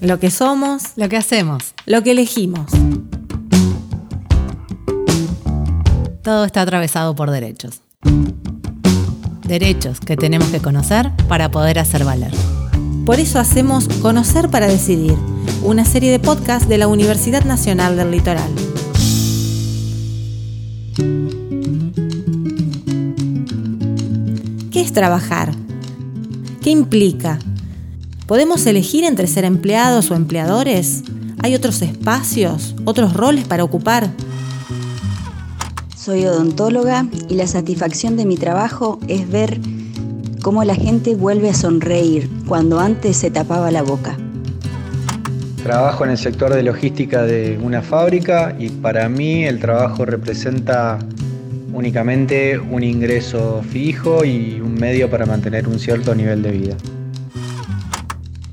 Lo que somos, Lo que hacemos. lo que elegimos. Todo está atravesado por derechos. Derechos que tenemos que conocer para poder hacer valer. Por eso hacemos Conocer para Decidir, una serie de podcasts de la Universidad Nacional del Litoral. ¿Qué es trabajar? ¿Qué implica? ¿Podemos elegir entre ser empleados o empleadores? ¿Hay otros espacios, otros roles para ocupar? Soy odontóloga y la satisfacción de mi trabajo es ver cómo la gente vuelve a sonreír cuando antes se tapaba la boca. Trabajo en el sector de logística de una fábrica y para mí el trabajo representa únicamente un ingreso fijo y un medio para mantener un cierto nivel de vida.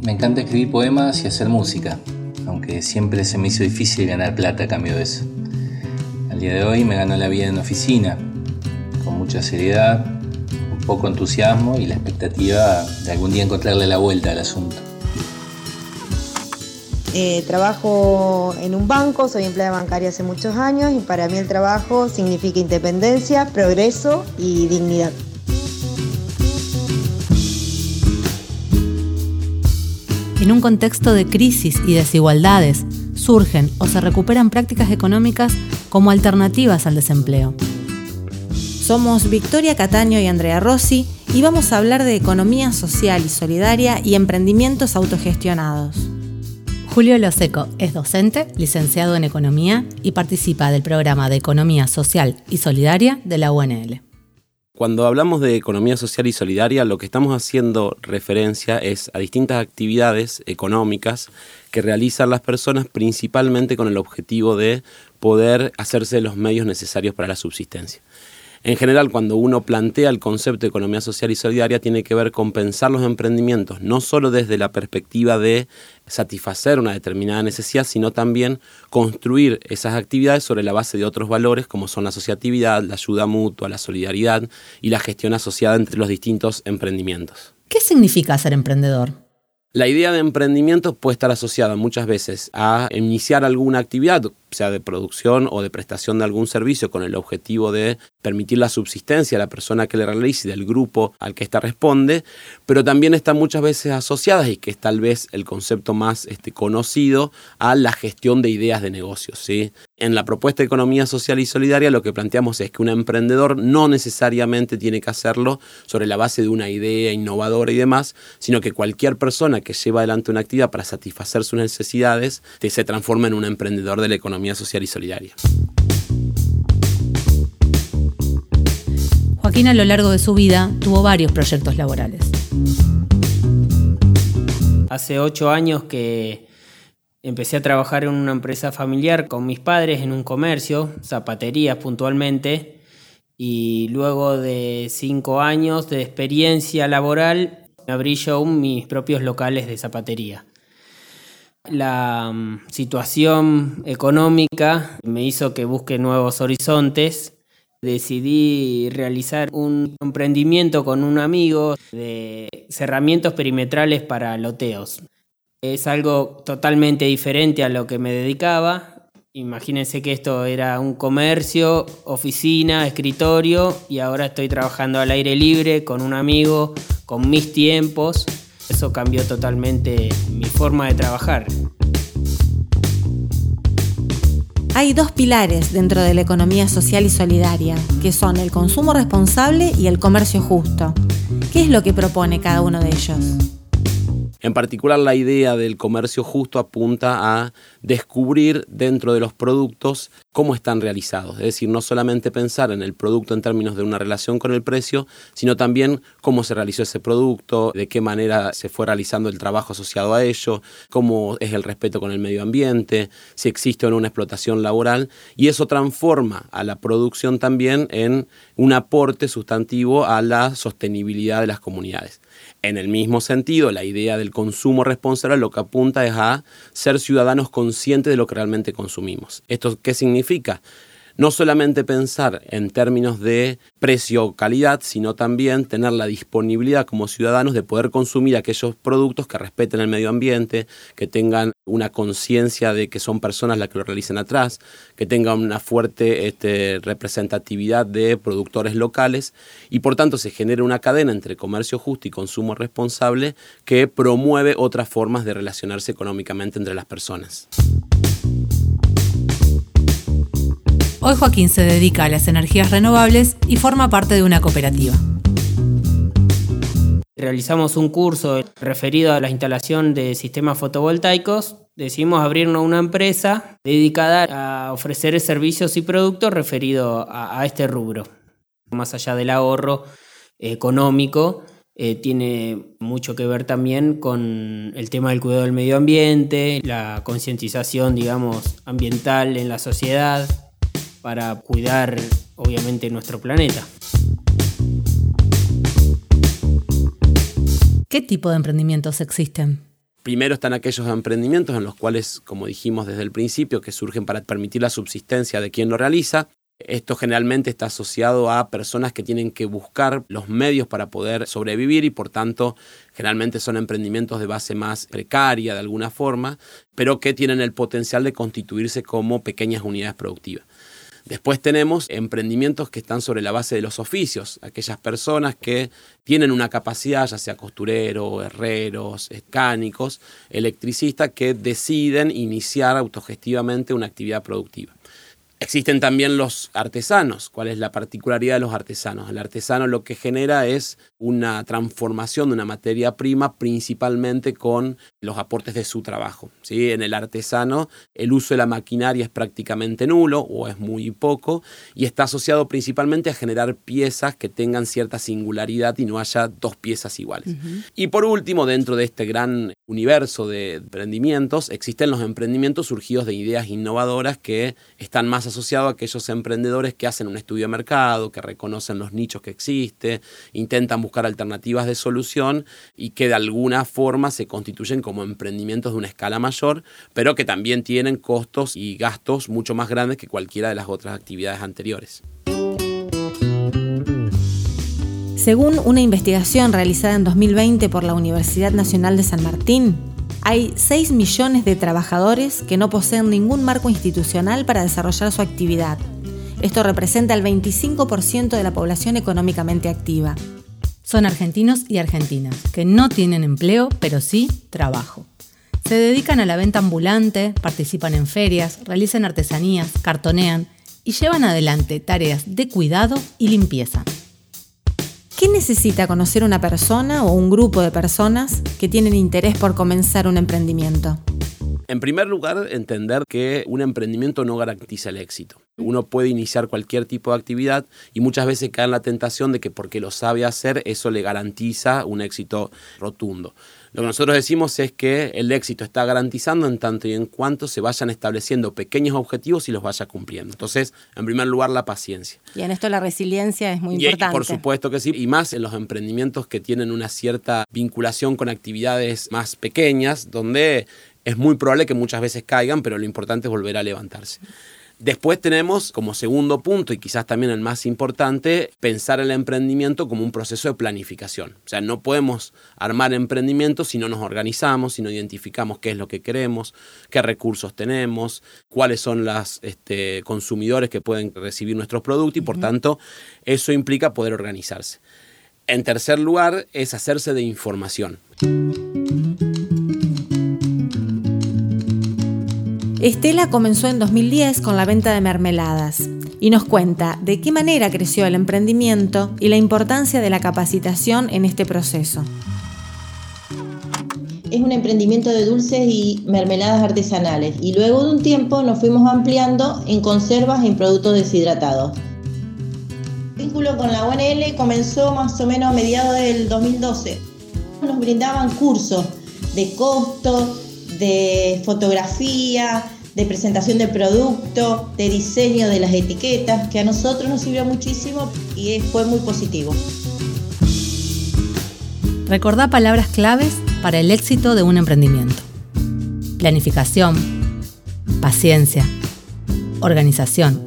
Me encanta escribir poemas y hacer música, aunque siempre se me hizo difícil ganar plata a cambio de eso. Al día de hoy me gano la vida en oficina, con mucha seriedad, un poco entusiasmo y la expectativa de algún día encontrarle la vuelta al asunto. Eh, trabajo en un banco, soy empleada bancaria hace muchos años y para mí el trabajo significa independencia, progreso y dignidad. En un contexto de crisis y desigualdades, surgen o se recuperan prácticas económicas como alternativas al desempleo. Somos Victoria Cataño y Andrea Rossi y vamos a hablar de economía social y solidaria y emprendimientos autogestionados. Julio Loseco es docente, licenciado en Economía y participa del programa de Economía Social y Solidaria de la UNL. Cuando hablamos de economía social y solidaria, lo que estamos haciendo referencia es a distintas actividades económicas que realizan las personas principalmente con el objetivo de poder hacerse los medios necesarios para la subsistencia. En general, cuando uno plantea el concepto de economía social y solidaria, tiene que ver con pensar los emprendimientos, no solo desde la perspectiva de satisfacer una determinada necesidad, sino también construir esas actividades sobre la base de otros valores como son la asociatividad, la ayuda mutua, la solidaridad y la gestión asociada entre los distintos emprendimientos. ¿Qué significa ser emprendedor? La idea de emprendimiento puede estar asociada muchas veces a iniciar alguna actividad, sea de producción o de prestación de algún servicio, con el objetivo de permitir la subsistencia a la persona que le realice del grupo al que ésta responde, pero también está muchas veces asociada, y que es tal vez el concepto más este, conocido, a la gestión de ideas de negocios. ¿sí? En la propuesta de economía social y solidaria lo que planteamos es que un emprendedor no necesariamente tiene que hacerlo sobre la base de una idea innovadora y demás, sino que cualquier persona que lleva adelante una actividad para satisfacer sus necesidades se transforma en un emprendedor de la economía social y solidaria. Joaquín a lo largo de su vida tuvo varios proyectos laborales. Hace ocho años que empecé a trabajar en una empresa familiar con mis padres en un comercio, zapaterías puntualmente, y luego de cinco años de experiencia laboral abrí yo mis propios locales de zapatería. La mm, situación económica me hizo que busque nuevos horizontes. Decidí realizar un emprendimiento con un amigo de cerramientos perimetrales para loteos. Es algo totalmente diferente a lo que me dedicaba. Imagínense que esto era un comercio, oficina, escritorio y ahora estoy trabajando al aire libre con un amigo, con mis tiempos. Eso cambió totalmente mi forma de trabajar. Hay dos pilares dentro de la economía social y solidaria, que son el consumo responsable y el comercio justo. ¿Qué es lo que propone cada uno de ellos? En particular, la idea del comercio justo apunta a descubrir dentro de los productos cómo están realizados. Es decir, no solamente pensar en el producto en términos de una relación con el precio, sino también cómo se realizó ese producto, de qué manera se fue realizando el trabajo asociado a ello, cómo es el respeto con el medio ambiente, si existe o no una explotación laboral. Y eso transforma a la producción también en un aporte sustantivo a la sostenibilidad de las comunidades. En el mismo sentido, la idea del consumo responsable lo que apunta es a ser ciudadanos conscientes de lo que realmente consumimos. ¿Esto qué significa? No solamente pensar en términos de precio o calidad, sino también tener la disponibilidad como ciudadanos de poder consumir aquellos productos que respeten el medio ambiente, que tengan una conciencia de que son personas las que lo realicen atrás, que tengan una fuerte este, representatividad de productores locales y por tanto se genera una cadena entre comercio justo y consumo responsable que promueve otras formas de relacionarse económicamente entre las personas. Hoy Joaquín se dedica a las energías renovables y forma parte de una cooperativa. Realizamos un curso referido a la instalación de sistemas fotovoltaicos. Decidimos abrirnos una empresa dedicada a ofrecer servicios y productos referidos a, este rubro. Más allá del ahorro económico, eh, tiene mucho que ver también con el tema del cuidado del medio ambiente, la concientización, digamos, ambiental en la sociedad para cuidar obviamente nuestro planeta. ¿Qué tipo de emprendimientos existen? Primero están aquellos emprendimientos en los cuales, como dijimos desde el principio, que surgen para permitir la subsistencia de quien lo realiza. Esto generalmente está asociado a personas que tienen que buscar los medios para poder sobrevivir y por tanto generalmente son emprendimientos de base más precaria de alguna forma, pero que tienen el potencial de constituirse como pequeñas unidades productivas. Después tenemos emprendimientos que están sobre la base de los oficios, aquellas personas que tienen una capacidad, ya sea costurero, herreros, mecánicos, electricistas, que deciden iniciar autogestivamente una actividad productiva. Existen también los artesanos. ¿Cuál es la particularidad de los artesanos? El artesano lo que genera es una transformación de una materia prima principalmente con los aportes de su trabajo. ¿sí? En el artesano el uso de la maquinaria es prácticamente nulo o es muy poco y está asociado principalmente a generar piezas que tengan cierta singularidad y no haya dos piezas iguales. Y por último, dentro de este gran universo de emprendimientos, existen los emprendimientos surgidos de ideas innovadoras que están más asociado a aquellos emprendedores que hacen un estudio de mercado, que reconocen los nichos que existen, intentan buscar alternativas de solución y que de alguna forma se constituyen como emprendimientos de una escala mayor, pero que también tienen costos y gastos mucho más grandes que cualquiera de las otras actividades anteriores. Según una investigación realizada en 2020 por la Universidad Nacional de San Martín, hay 6 millones de trabajadores que no poseen ningún marco institucional para desarrollar su actividad. Esto representa el 25% de la población económicamente activa. Son argentinos y argentinas que no tienen empleo, pero sí trabajo. Se dedican a la venta ambulante, participan en ferias, realizan artesanías, cartonean y llevan adelante tareas de cuidado y limpieza. ¿Qué necesita conocer una persona o un grupo de personas que tienen interés por comenzar un emprendimiento? En primer lugar, entender que un emprendimiento no garantiza el éxito. Uno puede iniciar cualquier tipo de actividad y muchas veces cae en la tentación de que porque lo sabe hacer, eso le garantiza un éxito rotundo. Lo que nosotros decimos es que el éxito está garantizando en tanto y en cuanto se vayan estableciendo pequeños objetivos y los vaya cumpliendo. Entonces, en primer lugar, la paciencia. Y en esto la resiliencia es muy importante. por supuesto que sí, y más en los emprendimientos que tienen una cierta vinculación con actividades más pequeñas, donde es muy probable que muchas veces caigan, pero lo importante es volver a levantarse. Después tenemos como segundo punto, y quizás también el más importante, pensar el emprendimiento como un proceso de planificación. O sea, no podemos armar emprendimiento si no nos organizamos, si no identificamos qué es lo que queremos, qué recursos tenemos, cuáles son los este, consumidores que pueden recibir nuestros productos y por tanto eso implica poder organizarse. En tercer lugar es hacerse de información. Estela comenzó en 2010 con la venta de mermeladas y nos cuenta de qué manera creció el emprendimiento y la importancia de la capacitación en este proceso. Es un emprendimiento de dulces y mermeladas artesanales y luego de un tiempo nos fuimos ampliando en conservas y en productos deshidratados. El vínculo con la UNL comenzó más o menos a mediados del 2012. Nos brindaban cursos de costo, de fotografía, de presentación de producto, de diseño de las etiquetas, que a nosotros nos sirvió muchísimo y fue muy positivo. Recordá palabras claves para el éxito de un emprendimiento. Planificación, paciencia, organización,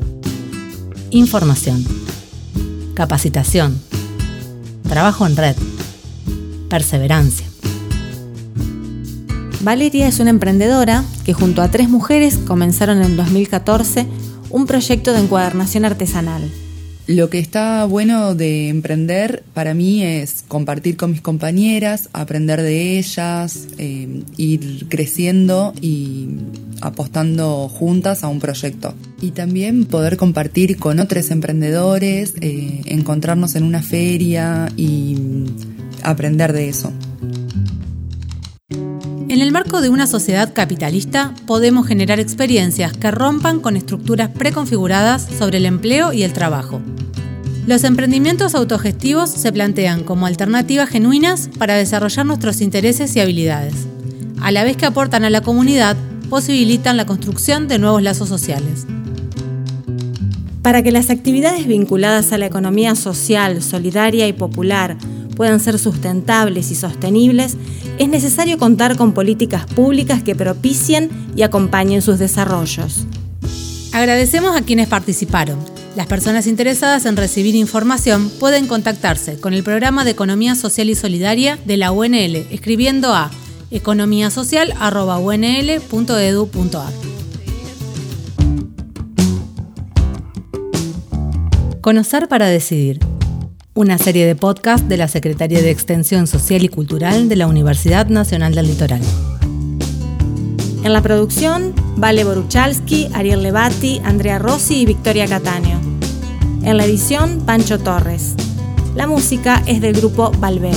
información, capacitación, trabajo en red, perseverancia. Valeria es una emprendedora que junto a tres mujeres comenzaron en 2014 un proyecto de encuadernación artesanal. Lo que está bueno de emprender para mí es compartir con mis compañeras, aprender de ellas, eh, ir creciendo y apostando juntas a un proyecto. Y también poder compartir con otros emprendedores, eh, encontrarnos en una feria y aprender de eso. En el marco de una sociedad capitalista, podemos generar experiencias que rompan con estructuras preconfiguradas sobre el empleo y el trabajo. Los emprendimientos autogestivos se plantean como alternativas genuinas para desarrollar nuestros intereses y habilidades. A la vez que aportan a la comunidad, posibilitan la construcción de nuevos lazos sociales. Para que las actividades vinculadas a la economía social, solidaria y popular puedan ser sustentables y sostenibles, es necesario contar con políticas públicas que propicien y acompañen sus desarrollos. Agradecemos a quienes participaron. Las personas interesadas en recibir información pueden contactarse con el programa de Economía Social y Solidaria de la UNL escribiendo a economiasocial.unl.edu.ar. Conocer para decidir una serie de podcast de la Secretaría de Extensión Social y Cultural de la Universidad Nacional del Litoral. En la producción, Vale Boruchalski, Ariel Levati, Andrea Rossi y Victoria Cataño. En la edición, Pancho Torres. La música es del grupo Valver.